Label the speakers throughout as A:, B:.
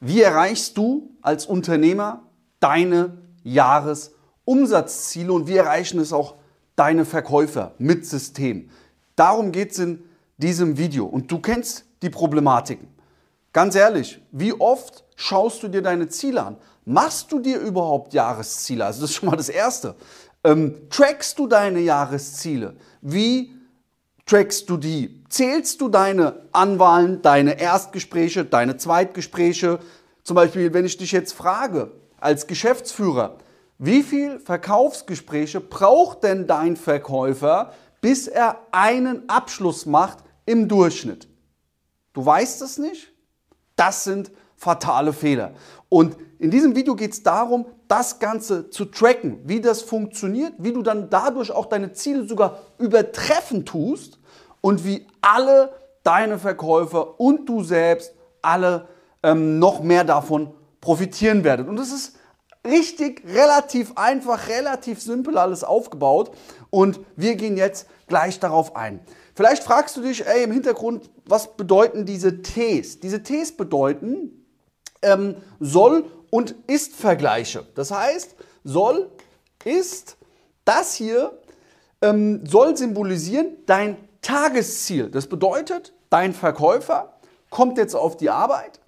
A: Wie erreichst du als Unternehmer deine Jahresumsatzziele und wie erreichen es auch deine Verkäufer mit System? Darum geht es in diesem Video und du kennst die Problematiken. Ganz ehrlich, wie oft schaust du dir deine Ziele an? Machst du dir überhaupt Jahresziele? Also das ist schon mal das Erste. Ähm, trackst du deine Jahresziele? Wie trackst du die? Zählst du deine Anwahlen, deine Erstgespräche, deine Zweitgespräche? Zum Beispiel, wenn ich dich jetzt frage, als Geschäftsführer, wie viele Verkaufsgespräche braucht denn dein Verkäufer, bis er einen Abschluss macht im Durchschnitt? Du weißt es nicht? Das sind fatale Fehler. Und in diesem Video geht es darum, das Ganze zu tracken, wie das funktioniert, wie du dann dadurch auch deine Ziele sogar übertreffen tust und wie alle deine Verkäufer und du selbst alle ähm, noch mehr davon profitieren werdet. Und es ist richtig, relativ einfach, relativ simpel alles aufgebaut und wir gehen jetzt gleich darauf ein. Vielleicht fragst du dich, ey, im Hintergrund, was bedeuten diese Ts? Diese Ts bedeuten ähm, soll und ist Vergleiche. Das heißt, soll ist das hier ähm, soll symbolisieren dein Tagesziel. Das bedeutet, dein Verkäufer kommt jetzt auf die Arbeit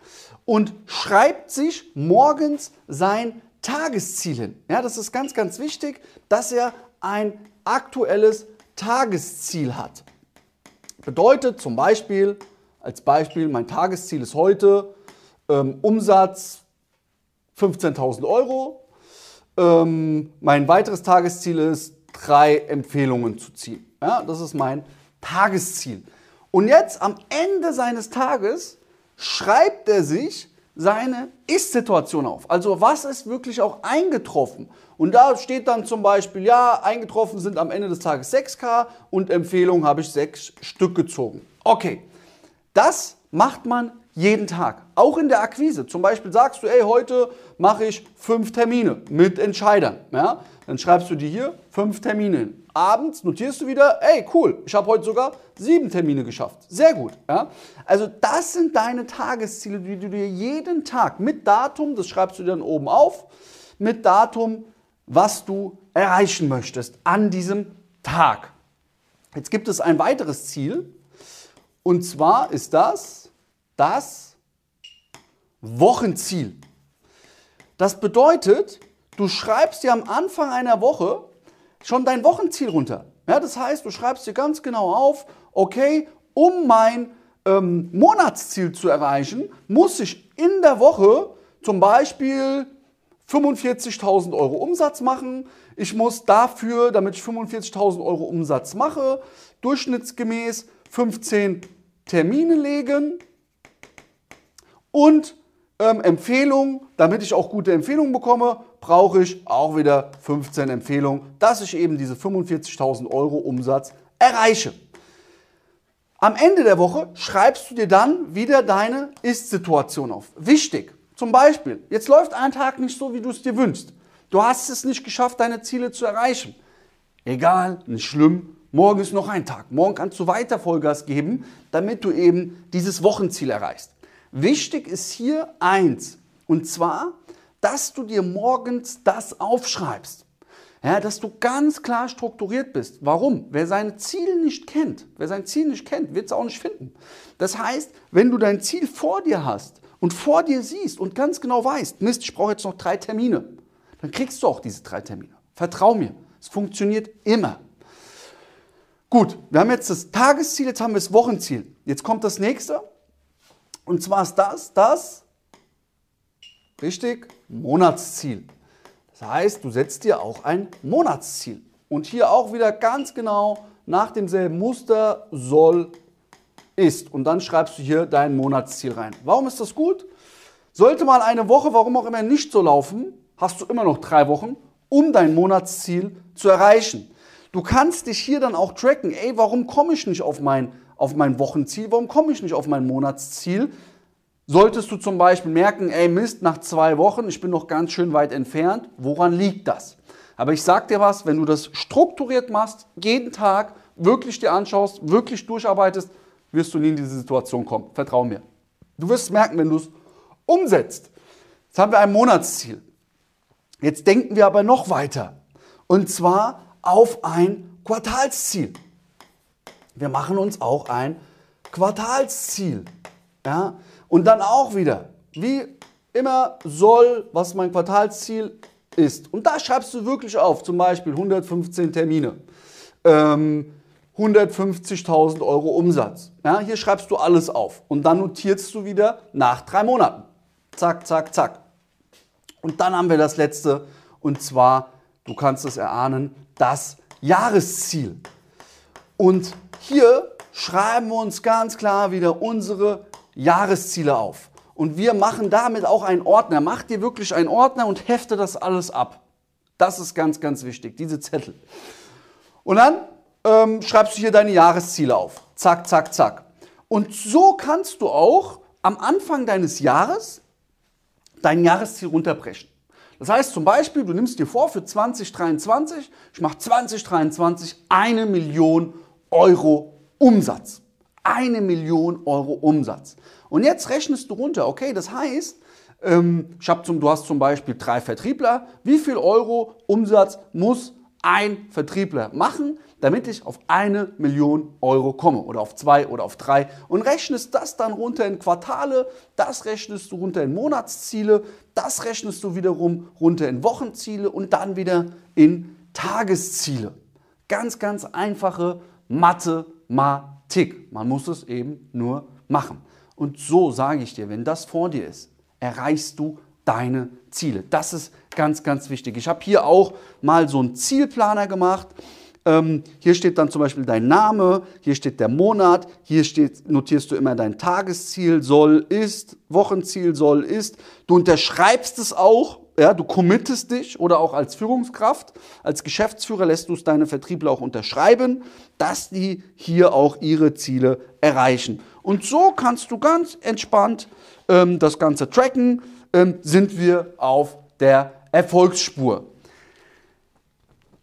A: und schreibt sich morgens sein Tagesziel hin. Ja, das ist ganz, ganz wichtig, dass er ein aktuelles Tagesziel hat. Bedeutet zum Beispiel, als Beispiel, mein Tagesziel ist heute ähm, Umsatz 15.000 Euro. Ähm, mein weiteres Tagesziel ist, drei Empfehlungen zu ziehen. Ja, das ist mein Tagesziel. Und jetzt am Ende seines Tages schreibt er sich seine Ist-Situation auf. Also was ist wirklich auch eingetroffen? Und da steht dann zum Beispiel, ja, eingetroffen sind am Ende des Tages 6K und Empfehlungen habe ich sechs Stück gezogen. Okay, das macht man jeden Tag. Auch in der Akquise. Zum Beispiel sagst du, ey, heute mache ich fünf Termine mit Entscheidern. Ja? Dann schreibst du dir hier fünf Termine hin. Abends notierst du wieder, ey, cool, ich habe heute sogar sieben Termine geschafft. Sehr gut. Ja? Also das sind deine Tagesziele, die du dir jeden Tag mit Datum, das schreibst du dann oben auf, mit Datum, was du erreichen möchtest an diesem Tag. Jetzt gibt es ein weiteres Ziel. Und zwar ist das, das Wochenziel. Das bedeutet, du schreibst dir am Anfang einer Woche schon dein Wochenziel runter. Ja, das heißt, du schreibst dir ganz genau auf, okay, um mein ähm, Monatsziel zu erreichen, muss ich in der Woche zum Beispiel 45.000 Euro Umsatz machen. Ich muss dafür, damit ich 45.000 Euro Umsatz mache, durchschnittsgemäß 15 Termine legen und ähm, Empfehlungen, damit ich auch gute Empfehlungen bekomme, brauche ich auch wieder 15 Empfehlungen, dass ich eben diese 45.000 Euro Umsatz erreiche. Am Ende der Woche schreibst du dir dann wieder deine Ist-Situation auf. Wichtig, zum Beispiel, jetzt läuft ein Tag nicht so, wie du es dir wünschst. Du hast es nicht geschafft, deine Ziele zu erreichen. Egal, nicht schlimm, morgen ist noch ein Tag. Morgen kannst du weiter Vollgas geben, damit du eben dieses Wochenziel erreichst. Wichtig ist hier eins, und zwar, dass du dir morgens das aufschreibst. Ja, dass du ganz klar strukturiert bist. Warum? Wer sein Ziel nicht kennt, wer sein Ziel nicht kennt, wird es auch nicht finden. Das heißt, wenn du dein Ziel vor dir hast und vor dir siehst und ganz genau weißt, Mist, ich brauche jetzt noch drei Termine, dann kriegst du auch diese drei Termine. Vertrau mir, es funktioniert immer. Gut, wir haben jetzt das Tagesziel, jetzt haben wir das Wochenziel. Jetzt kommt das nächste. Und zwar ist das das, richtig, Monatsziel. Das heißt, du setzt dir auch ein Monatsziel. Und hier auch wieder ganz genau nach demselben Muster soll ist. Und dann schreibst du hier dein Monatsziel rein. Warum ist das gut? Sollte mal eine Woche, warum auch immer, nicht so laufen, hast du immer noch drei Wochen, um dein Monatsziel zu erreichen. Du kannst dich hier dann auch tracken. Ey, warum komme ich nicht auf mein auf mein Wochenziel? Warum komme ich nicht auf mein Monatsziel? Solltest du zum Beispiel merken, ey Mist, nach zwei Wochen, ich bin noch ganz schön weit entfernt, woran liegt das? Aber ich sag dir was, wenn du das strukturiert machst, jeden Tag wirklich dir anschaust, wirklich durcharbeitest, wirst du nie in diese Situation kommen. Vertrau mir. Du wirst merken, wenn du es umsetzt. Jetzt haben wir ein Monatsziel. Jetzt denken wir aber noch weiter. Und zwar auf ein Quartalsziel. Wir machen uns auch ein Quartalsziel. Ja? Und dann auch wieder, wie immer soll, was mein Quartalsziel ist. Und da schreibst du wirklich auf, zum Beispiel 115 Termine, ähm, 150.000 Euro Umsatz. Ja, hier schreibst du alles auf und dann notierst du wieder nach drei Monaten. Zack, zack, zack. Und dann haben wir das letzte und zwar, du kannst es erahnen, das Jahresziel. Und hier schreiben wir uns ganz klar wieder unsere Jahresziele auf. Und wir machen damit auch einen Ordner. Mach dir wirklich einen Ordner und hefte das alles ab. Das ist ganz, ganz wichtig, diese Zettel. Und dann ähm, schreibst du hier deine Jahresziele auf. Zack, zack, zack. Und so kannst du auch am Anfang deines Jahres dein Jahresziel runterbrechen. Das heißt zum Beispiel, du nimmst dir vor für 2023, ich mache 2023 eine Million Euro Umsatz. Eine Million Euro Umsatz. Und jetzt rechnest du runter, okay, das heißt, ähm, ich hab zum, du hast zum Beispiel drei Vertriebler, wie viel Euro Umsatz muss ein Vertriebler machen, damit ich auf eine Million Euro komme oder auf zwei oder auf drei und rechnest das dann runter in Quartale, das rechnest du runter in Monatsziele, das rechnest du wiederum runter in Wochenziele und dann wieder in Tagesziele. Ganz, ganz einfache Mathematik. Man muss es eben nur machen. Und so sage ich dir, wenn das vor dir ist, erreichst du deine Ziele. Das ist ganz, ganz wichtig. Ich habe hier auch mal so einen Zielplaner gemacht. Ähm, hier steht dann zum Beispiel dein Name, hier steht der Monat, hier steht, notierst du immer dein Tagesziel, soll, ist, Wochenziel, soll, ist. Du unterschreibst es auch, ja, du committest dich oder auch als Führungskraft, als Geschäftsführer lässt du es deine Vertriebler auch unterschreiben, dass die hier auch ihre Ziele erreichen. Und so kannst du ganz entspannt ähm, das Ganze tracken, ähm, sind wir auf der Erfolgsspur.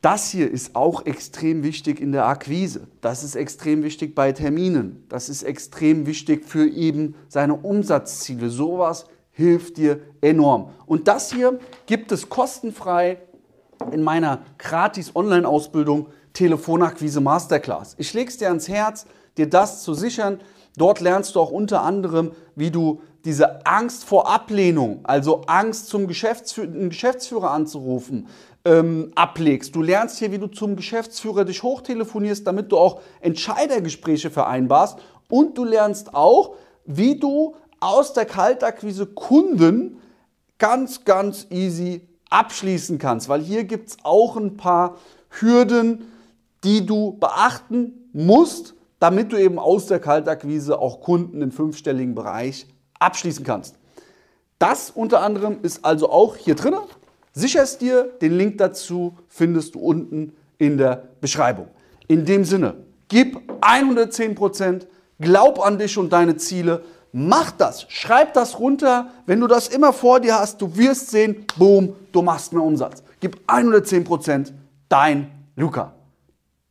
A: Das hier ist auch extrem wichtig in der Akquise. Das ist extrem wichtig bei Terminen. Das ist extrem wichtig für eben seine Umsatzziele. Sowas hilft dir enorm. Und das hier gibt es kostenfrei in meiner gratis Online-Ausbildung Telefonakquise Masterclass. Ich lege es dir ans Herz, dir das zu sichern. Dort lernst du auch unter anderem, wie du diese Angst vor Ablehnung, also Angst zum Geschäftsführer, einen Geschäftsführer anzurufen, ähm, ablegst. Du lernst hier, wie du zum Geschäftsführer dich hochtelefonierst, damit du auch Entscheidergespräche vereinbarst. Und du lernst auch, wie du aus der Kaltakquise Kunden ganz, ganz easy abschließen kannst. Weil hier gibt es auch ein paar Hürden, die du beachten musst, damit du eben aus der Kaltakquise auch Kunden im fünfstelligen Bereich abschließen kannst. Das unter anderem ist also auch hier drin. Sicher es dir, den Link dazu findest du unten in der Beschreibung. In dem Sinne, gib 110%, glaub an dich und deine Ziele, mach das, schreib das runter. Wenn du das immer vor dir hast, du wirst sehen, boom, du machst mehr Umsatz. Gib 110%, dein Luca.